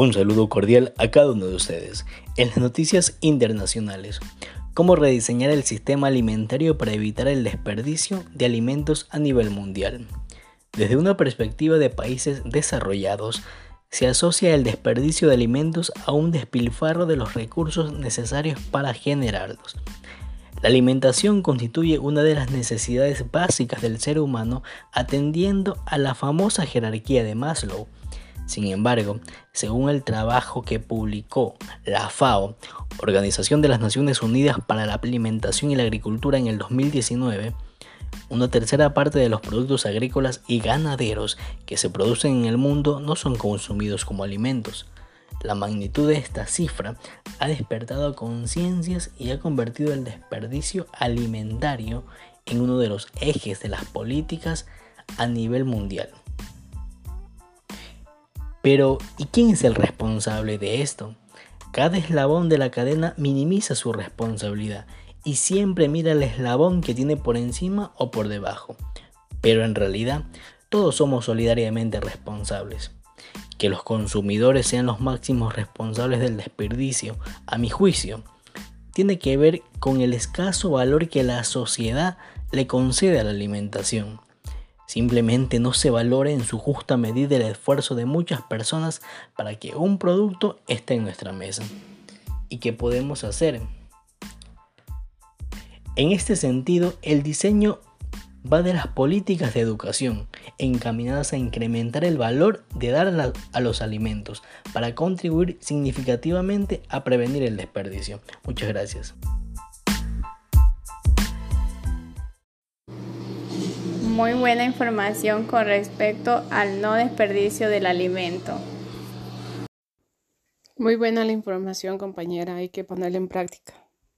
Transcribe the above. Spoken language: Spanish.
Un saludo cordial a cada uno de ustedes. En las noticias internacionales, cómo rediseñar el sistema alimentario para evitar el desperdicio de alimentos a nivel mundial. Desde una perspectiva de países desarrollados, se asocia el desperdicio de alimentos a un despilfarro de los recursos necesarios para generarlos. La alimentación constituye una de las necesidades básicas del ser humano atendiendo a la famosa jerarquía de Maslow, sin embargo, según el trabajo que publicó la FAO, Organización de las Naciones Unidas para la Alimentación y la Agricultura en el 2019, una tercera parte de los productos agrícolas y ganaderos que se producen en el mundo no son consumidos como alimentos. La magnitud de esta cifra ha despertado conciencias y ha convertido el desperdicio alimentario en uno de los ejes de las políticas a nivel mundial. Pero, ¿y quién es el responsable de esto? Cada eslabón de la cadena minimiza su responsabilidad y siempre mira el eslabón que tiene por encima o por debajo. Pero en realidad, todos somos solidariamente responsables. Que los consumidores sean los máximos responsables del desperdicio, a mi juicio, tiene que ver con el escaso valor que la sociedad le concede a la alimentación. Simplemente no se valora en su justa medida el esfuerzo de muchas personas para que un producto esté en nuestra mesa. ¿Y qué podemos hacer? En este sentido, el diseño va de las políticas de educación encaminadas a incrementar el valor de dar a los alimentos para contribuir significativamente a prevenir el desperdicio. Muchas gracias. Muy buena información con respecto al no desperdicio del alimento. Muy buena la información, compañera, hay que ponerla en práctica.